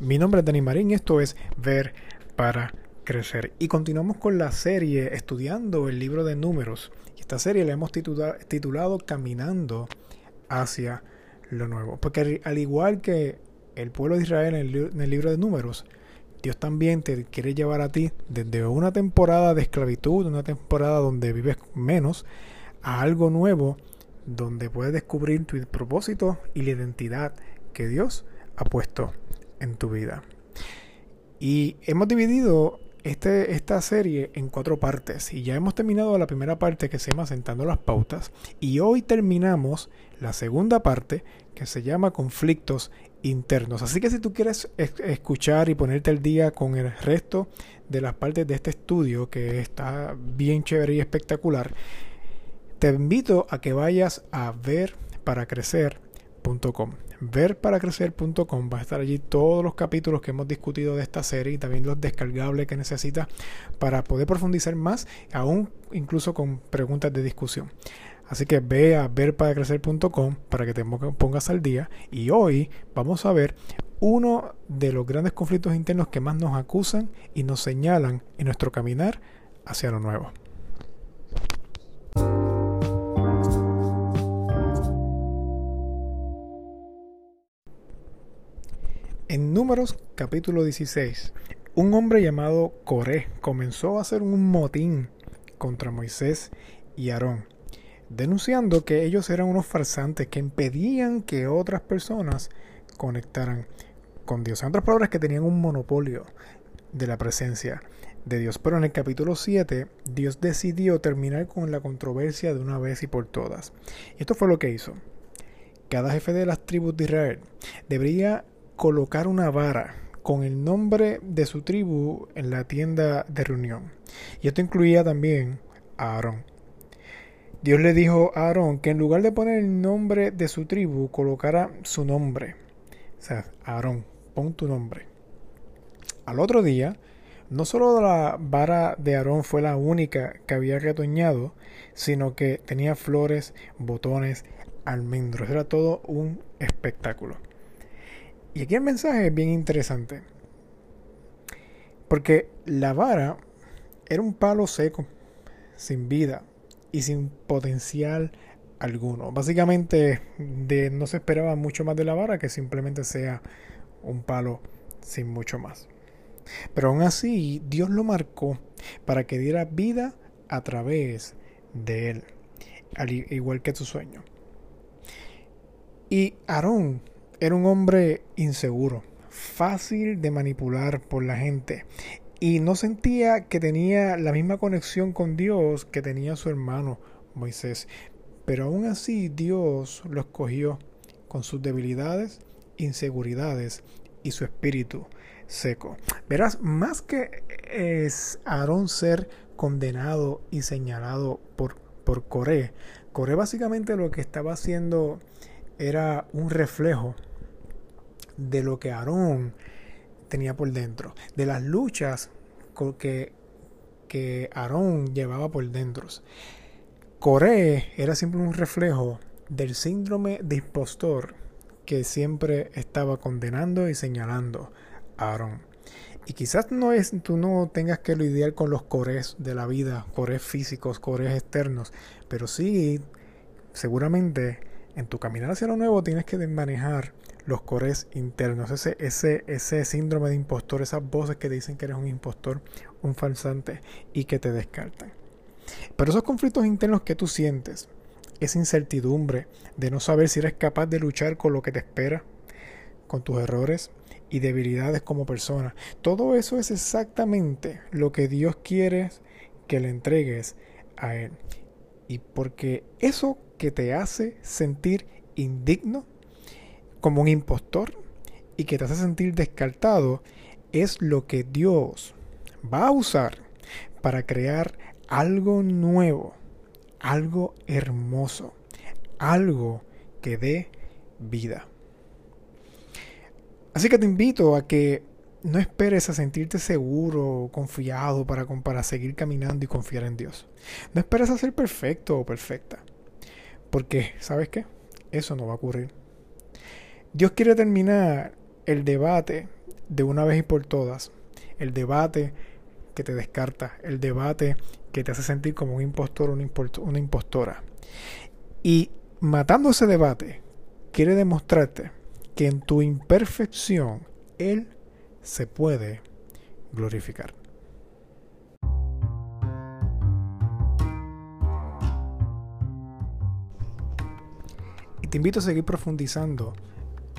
Mi nombre es Dani Marín y esto es Ver para Crecer. Y continuamos con la serie estudiando el libro de números. Esta serie la hemos titulado Caminando hacia lo nuevo. Porque al igual que el pueblo de Israel en el libro de números, Dios también te quiere llevar a ti desde una temporada de esclavitud, una temporada donde vives menos, a algo nuevo donde puedes descubrir tu propósito y la identidad que Dios ha puesto en tu vida. Y hemos dividido este, esta serie en cuatro partes y ya hemos terminado la primera parte que se llama Sentando las Pautas y hoy terminamos la segunda parte que se llama Conflictos Internos. Así que si tú quieres escuchar y ponerte al día con el resto de las partes de este estudio que está bien chévere y espectacular, te invito a que vayas a verparacrecer.com verparacrecer.com va a estar allí todos los capítulos que hemos discutido de esta serie y también los descargables que necesitas para poder profundizar más, aún incluso con preguntas de discusión. Así que ve a verparacrecer.com para que te pongas al día y hoy vamos a ver uno de los grandes conflictos internos que más nos acusan y nos señalan en nuestro caminar hacia lo nuevo. En Números capítulo 16, un hombre llamado Coré comenzó a hacer un motín contra Moisés y Aarón, denunciando que ellos eran unos farsantes que impedían que otras personas conectaran con Dios. En otras palabras, que tenían un monopolio de la presencia de Dios. Pero en el capítulo 7, Dios decidió terminar con la controversia de una vez y por todas. Y esto fue lo que hizo. Cada jefe de las tribus de Israel debería colocar una vara con el nombre de su tribu en la tienda de reunión. Y esto incluía también a Aarón. Dios le dijo a Aarón que en lugar de poner el nombre de su tribu, colocara su nombre. O sea, Aarón, pon tu nombre. Al otro día, no solo la vara de Aarón fue la única que había retoñado, sino que tenía flores, botones, almendros. Era todo un espectáculo. Y aquí el mensaje es bien interesante. Porque la vara era un palo seco, sin vida y sin potencial alguno. Básicamente de, no se esperaba mucho más de la vara que simplemente sea un palo sin mucho más. Pero aún así Dios lo marcó para que diera vida a través de él, al igual que tu sueño. Y Aarón era un hombre inseguro, fácil de manipular por la gente y no sentía que tenía la misma conexión con Dios que tenía su hermano Moisés. Pero aún así Dios lo escogió con sus debilidades, inseguridades y su espíritu seco. Verás, más que es Aarón ser condenado y señalado por, por Coré, Coré básicamente lo que estaba haciendo era un reflejo de lo que Aarón tenía por dentro, de las luchas que, que Aarón llevaba por dentro. Coré era siempre un reflejo del síndrome de impostor que siempre estaba condenando y señalando a Aarón. Y quizás no es, tú no tengas que lidiar con los cores de la vida, cores físicos, cores externos, pero sí, seguramente en tu caminar hacia lo nuevo tienes que manejar los cores internos, ese, ese, ese síndrome de impostor, esas voces que dicen que eres un impostor, un falsante y que te descartan. Pero esos conflictos internos que tú sientes, esa incertidumbre de no saber si eres capaz de luchar con lo que te espera, con tus errores y debilidades como persona, todo eso es exactamente lo que Dios quiere que le entregues a Él. Y porque eso que te hace sentir indigno, como un impostor y que te hace sentir descartado es lo que Dios va a usar para crear algo nuevo, algo hermoso, algo que dé vida. Así que te invito a que no esperes a sentirte seguro confiado para, para seguir caminando y confiar en Dios. No esperes a ser perfecto o perfecta. Porque, ¿sabes qué? Eso no va a ocurrir. Dios quiere terminar el debate de una vez y por todas el debate que te descarta, el debate que te hace sentir como un impostor o una impostora. Y matando ese debate, quiere demostrarte que en tu imperfección Él se puede glorificar. Y te invito a seguir profundizando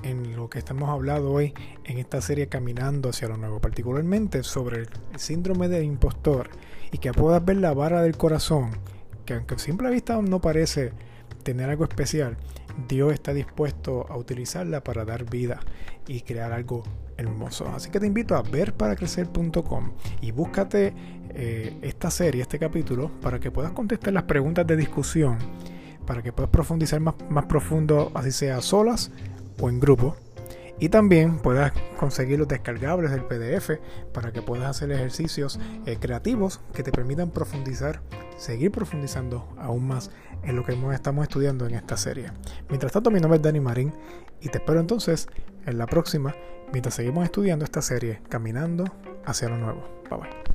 en lo que estamos hablando hoy en esta serie Caminando hacia lo Nuevo, particularmente sobre el síndrome del impostor y que puedas ver la vara del corazón, que aunque a simple vista no parece tener algo especial, Dios está dispuesto a utilizarla para dar vida y crear algo hermoso. Así que te invito a ver para crecer.com y búscate eh, esta serie, este capítulo, para que puedas contestar las preguntas de discusión, para que puedas profundizar más, más profundo, así sea solas o en grupo. Y también puedas conseguir los descargables del PDF para que puedas hacer ejercicios eh, creativos que te permitan profundizar, seguir profundizando aún más en lo que estamos estudiando en esta serie. Mientras tanto, mi nombre es Dani Marín y te espero entonces en la próxima mientras seguimos estudiando esta serie Caminando hacia lo nuevo. Bye bye.